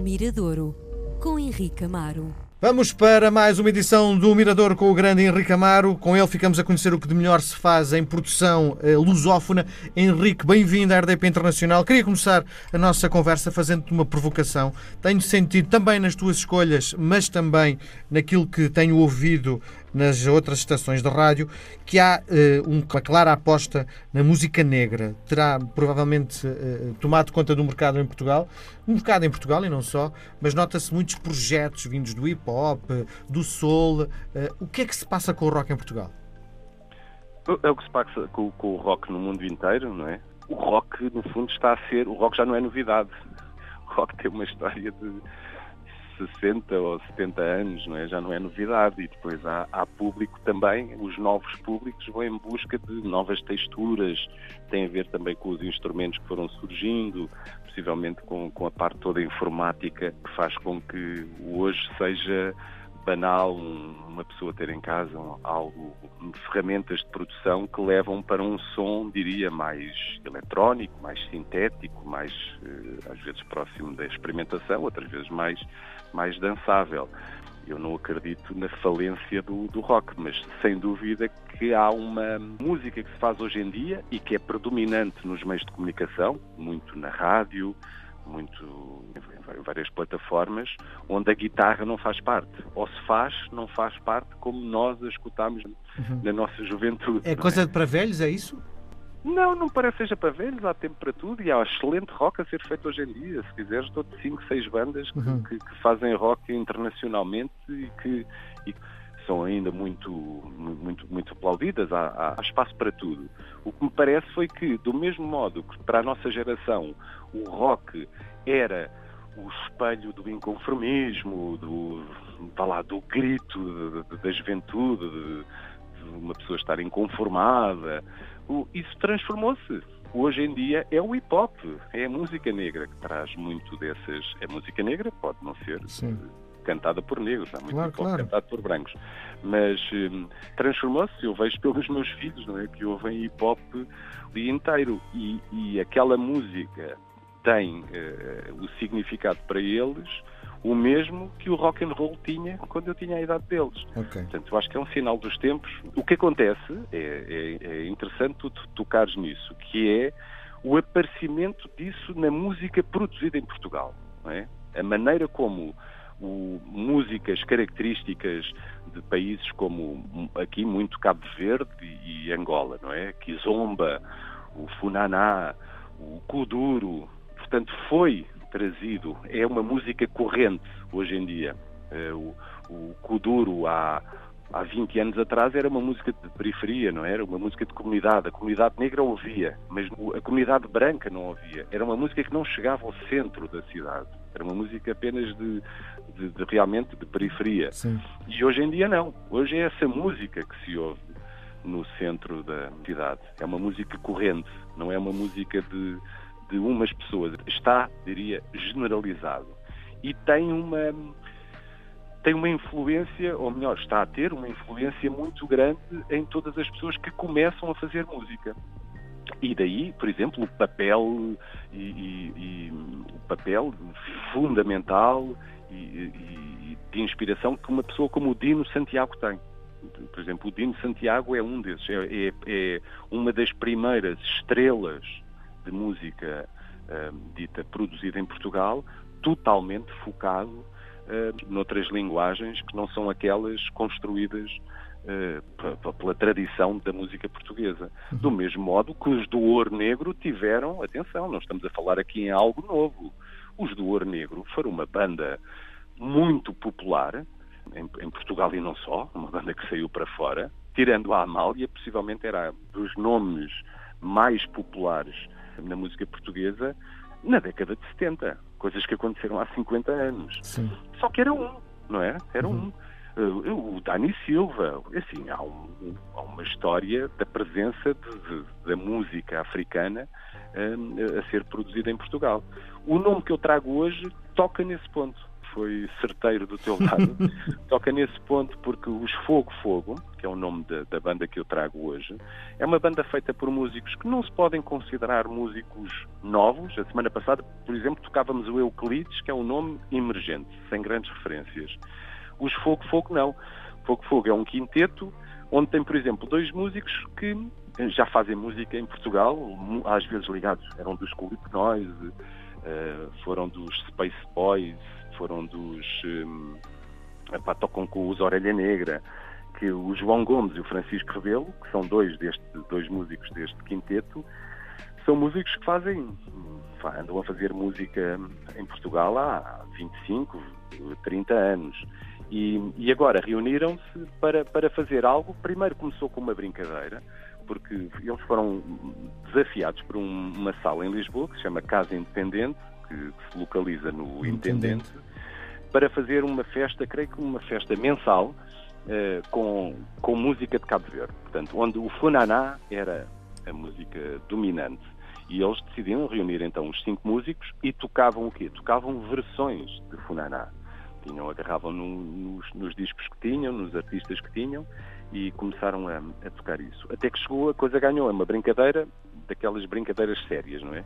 Miradouro, com Henrique Amaro. Vamos para mais uma edição do Mirador com o grande Henrique Amaro. Com ele ficamos a conhecer o que de melhor se faz em produção eh, lusófona. Henrique, bem-vindo à RDP Internacional. Queria começar a nossa conversa fazendo-te uma provocação. Tenho sentido também nas tuas escolhas, mas também naquilo que tenho ouvido nas outras estações de rádio, que há uh, uma clara aposta na música negra. Terá provavelmente uh, tomado conta do mercado em Portugal, um mercado em Portugal e não só, mas nota-se muitos projetos vindos do hip hop, do soul. Uh, o que é que se passa com o rock em Portugal? É o que se passa com, com o rock no mundo inteiro, não é? O rock, no fundo, está a ser. O rock já não é novidade. O rock tem uma história de 60 ou 70 anos, não é? já não é novidade. E depois há, há, público também, os novos públicos vão em busca de novas texturas, tem a ver também com os instrumentos que foram surgindo, possivelmente com, com a parte toda informática que faz com que hoje seja banal uma pessoa ter em casa algo, ferramentas de produção que levam para um som, diria, mais eletrónico, mais sintético, mais eh, às vezes próximo da experimentação, outras vezes mais, mais dançável. Eu não acredito na falência do, do rock, mas sem dúvida que há uma música que se faz hoje em dia e que é predominante nos meios de comunicação, muito na rádio, muito em várias plataformas, onde a guitarra não faz parte. Ou se faz, não faz parte como nós a escutámos uhum. na nossa juventude. É coisa é? para velhos, é isso? Não, não parece que seja para velhos, há tempo para tudo e há excelente rock a ser feito hoje em dia. Se quiseres, estou de 5, 6 bandas que, uhum. que, que, fazem rock internacionalmente e que, e são ainda muito, muito, muito aplaudidas. Há, há, espaço para tudo. O que me parece foi que, do mesmo modo que para a nossa geração o rock era o espelho do inconformismo, do, lá, do grito da juventude, de, de uma pessoa estar inconformada, isso transformou-se. Hoje em dia é o hip hop, é a música negra que traz muito dessas. É música negra, pode não ser Sim. cantada por negros, há muito claro, hip hop claro. cantado por brancos. Mas hum, transformou-se, eu vejo pelos meus filhos, não é? Que ouvem hip hop o dia inteiro. E, e aquela música tem uh, o significado para eles o mesmo que o rock and roll tinha quando eu tinha a idade deles. Okay. Portanto, eu acho que é um sinal dos tempos. O que acontece, é, é, é interessante tu tocares nisso, que é o aparecimento disso na música produzida em Portugal. É? A maneira como o, músicas características de países como aqui muito Cabo Verde e, e Angola, não é? Kizomba, o Funaná, o Kuduro, portanto foi trazido, é uma música corrente hoje em dia. Eh, o, o Kuduro há, há 20 anos atrás era uma música de periferia, não era? Uma música de comunidade. A comunidade negra ouvia, mas a comunidade branca não ouvia. Era uma música que não chegava ao centro da cidade. Era uma música apenas de, de, de realmente de periferia. Sim. E hoje em dia não. Hoje é essa música que se ouve no centro da cidade. É uma música corrente, não é uma música de de umas pessoas está, diria, generalizado e tem uma tem uma influência, ou melhor, está a ter uma influência muito grande em todas as pessoas que começam a fazer música. E daí, por exemplo, o papel e, e, e o papel fundamental e, de inspiração que uma pessoa como o Dino Santiago tem. Por exemplo, o Dino Santiago é um desses, é, é, é uma das primeiras estrelas de música uh, dita produzida em Portugal, totalmente focado uh, noutras linguagens que não são aquelas construídas uh, pela tradição da música portuguesa. Uhum. Do mesmo modo que os do Ouro Negro tiveram, atenção, não estamos a falar aqui em algo novo. Os do Ouro Negro foram uma banda muito popular, em, em, Portugal e não só, uma banda que saiu para fora, tirando a Amália, possivelmente era dos nomes mais populares na música portuguesa na década de 70, coisas que aconteceram há 50 anos. Sim. Só que era um, não é? Era uhum. um. Uh, o Dani Silva, assim, há, um, há uma história da presença de, de, da música africana uh, a ser produzida em Portugal. O nome que eu trago hoje toca nesse ponto. Foi certeiro do teu lado. Toca nesse ponto porque os Fogo Fogo, que é o nome da, da, banda que eu trago hoje, é uma banda feita por músicos que não se podem considerar músicos novos. A semana passada, por exemplo, tocávamos o Euclides, que é um nome emergente, sem grandes referências. Os Fogo Fogo não. Fogo Fogo é um quinteto onde tem, por exemplo, dois músicos que já fazem música em Portugal, às vezes ligados, eram dos Clip Noise, eh, foram dos Space Boys, foram dos. Um, tocam com os Orelha Negra, que o João Gomes e o Francisco Rebelo, que são dois, deste, dois músicos deste quinteto, são músicos que fazem, andam a fazer música em Portugal há 25, 30 anos. E, e agora reuniram-se para, para fazer algo. Primeiro começou com uma brincadeira, porque eles foram desafiados por um, uma sala em Lisboa que se chama Casa Independente, que, que se localiza no Intendente, para fazer uma festa, creio que uma festa mensal, eh, com, com música de Cabo Verde. Portanto, onde o Funaná era a música dominante. E eles decidiram reunir então os cinco músicos e tocavam o quê? Tocavam versões de Funaná. Tinham, agarravam no, nos, nos discos que tinham, nos artistas que tinham e começaram a, a, tocar isso. Até que chegou, a coisa ganhou, é uma brincadeira, daquelas brincadeiras sérias, não é?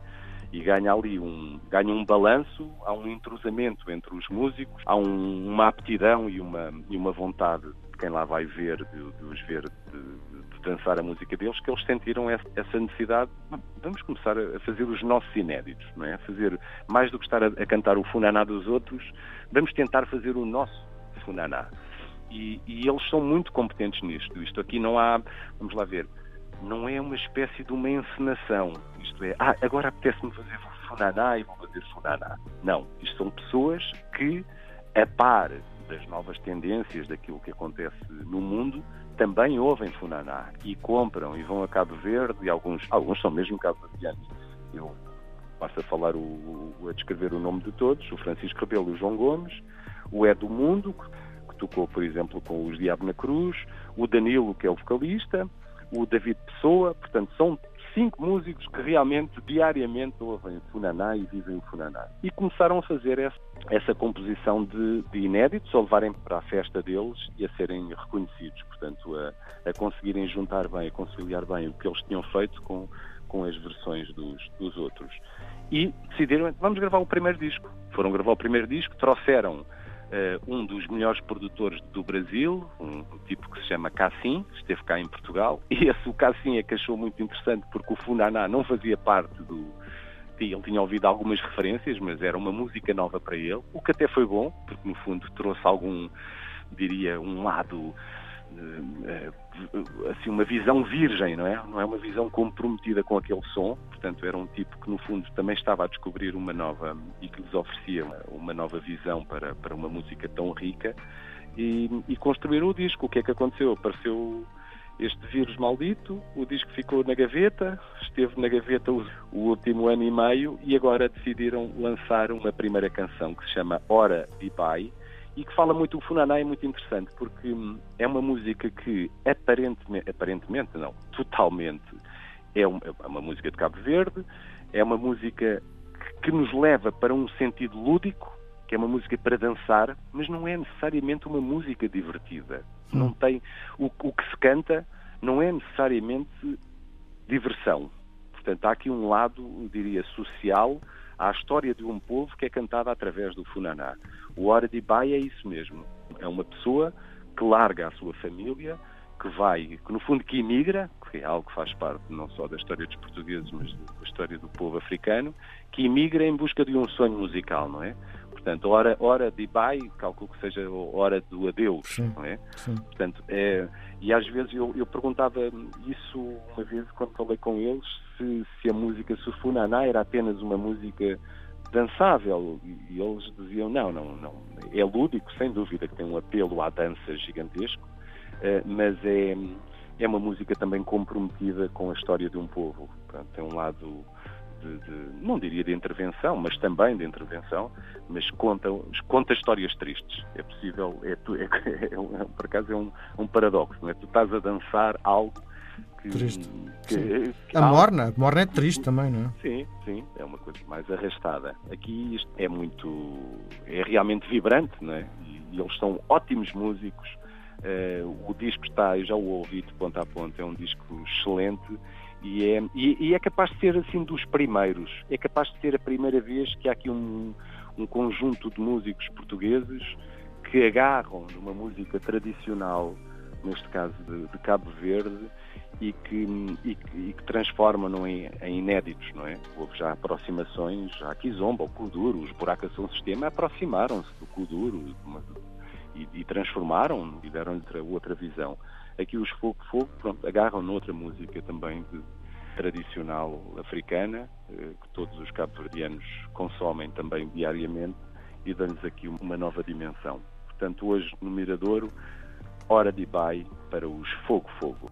E ganha ali um, ganha um balanço, há um entrosamento entre os músicos, há um, uma aptidão e uma, e uma vontade de quem lá vai ver, de, de os ver, de, de, dançar a música deles, que eles sentiram essa, necessidade. Vamos começar a fazer os nossos inéditos, não é? fazer, mais do que estar a, a cantar o funaná dos outros, vamos tentar fazer o nosso funaná. E, e, eles são muito competentes nisto. Isto aqui não há, vamos lá ver, não é uma espécie de uma encenação. Isto é, ah, agora apetece-me fazer funaná e vou fazer funaná. Não, isto são pessoas que, a par das novas tendências daquilo que acontece no mundo, também ouvem funaná e compram e vão a Cabo Verde e alguns, alguns são mesmo cabo-verdianos. Eu passo a falar o, a descrever o nome de todos, o Francisco Rebelo e o João Gomes, o É do Mundo, que tocou, por exemplo, com os Diabo na Cruz, o Danilo, que é o vocalista, o David Pessoa, portanto, são cinco músicos que realmente diariamente ouvem Funaná e vivem o Funaná. E começaram a fazer essa, essa composição de, de, inéditos, a levarem para a festa deles e a serem reconhecidos, portanto, a, a conseguirem juntar bem, a conciliar bem o que eles tinham feito com, com as versões dos, dos outros. E decidiram, vamos gravar o primeiro disco. Foram gravar o primeiro disco, trouxeram um dos melhores produtores do Brasil, um, tipo que se chama Cassim, esteve cá em Portugal, e esse o Cassim é que achou muito interessante porque o Funaná não fazia parte do. Ele tinha ouvido algumas referências, mas era uma música nova para ele, o que até foi bom, porque no fundo trouxe algum, diria, um lado eh, assim uma visão virgem, não é? Não é uma visão comprometida com aquele som. Portanto, era um tipo que no fundo também estava a descobrir uma nova e que lhes oferecia uma nova visão para, para uma música tão rica e, e construir o disco. O que é que aconteceu? Apareceu este vírus maldito, o disco ficou na gaveta, esteve na gaveta o, o, último ano e meio e agora decidiram lançar uma primeira canção que se chama Hora de Pai e que fala muito, o Funaná é muito interessante, porque hum, é uma música que aparentemente, aparentemente não, totalmente, é uma, é uma música de Cabo Verde, é uma música que nos leva para um sentido lúdico, que é uma música para dançar, mas não é necessariamente uma música divertida. Hum. Não tem o, o que se canta não é necessariamente diversão. Portanto, há aqui um lado, eu diria, social à história de um povo que é cantada através do Funaná. O Hora de Bai é isso mesmo. É uma pessoa que larga a sua família, que vai, que no fundo que imigra, que é algo que faz parte não só da história dos portugueses, mas da história do povo africano, que imigra em busca de um sonho musical, não é? Portanto, hora, hora de bai, calculo que seja hora do adeus, sim, não é? Sim. Portanto, é, e às vezes eu, eu, perguntava isso uma vez quando falei com eles, se, se a música Sufunaná era apenas uma música dançável. E eles diziam, não, não, não. É lúdico, sem dúvida, que tem um apelo à dança gigantesco, eh, mas é, é uma música também comprometida com a história de um povo. Portanto, tem um lado de, de, não diria de intervenção, mas também de intervenção, mas conta, conta histórias tristes. É possível, é, é, é, é, por acaso é um, um paradoxo, não é? Tu estás a dançar algo que. Triste. que- que A há- morna, a morna é triste também, não é? Sim, sim, é uma coisa mais arrastada. Aqui isto é muito. é realmente vibrante, não é? E, e eles são ótimos músicos. Eh, o disco está, eu já o ouvi de ponta a ponta, é um disco excelente e é, e, e é capaz de ser assim dos primeiros. É capaz de ser a primeira vez que há aqui um, um conjunto de músicos portugueses que agarram numa música tradicional, neste caso de, de Cabo Verde, e que, e que, e que transformam em, em inéditos, não é? Houve já aproximações, a Kizomba, o Kuduro, os Buracas São Sistema aproximaram-se do Kuduro e, e transformaram e deram outra, visão. Aqui os Fogo Fogo, pronto, agarram noutra música também de- tradicional africana, eh, que todos os cabo-verdianos consomem também diariamente e dão-lhes aqui uma nova dimensão. Portanto, hoje no Miradouro, hora de Ibai para os Fogo Fogo.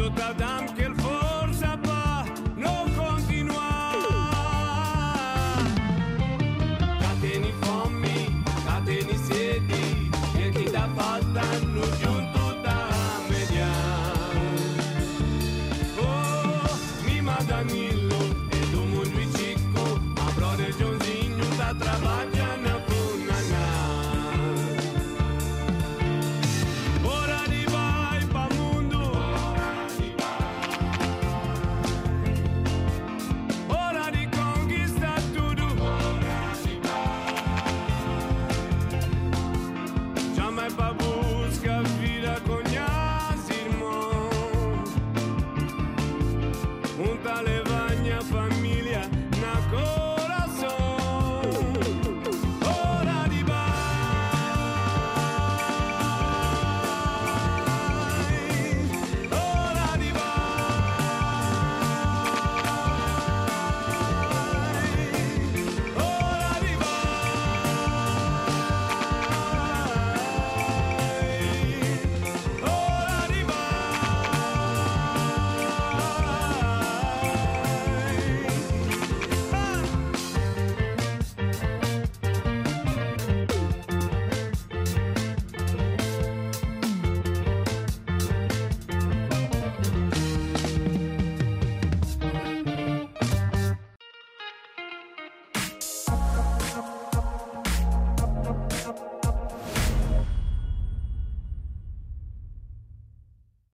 Absoluta dame que força para não continuar. Cá tem fome, cá tem sede, e que tá faltando junto da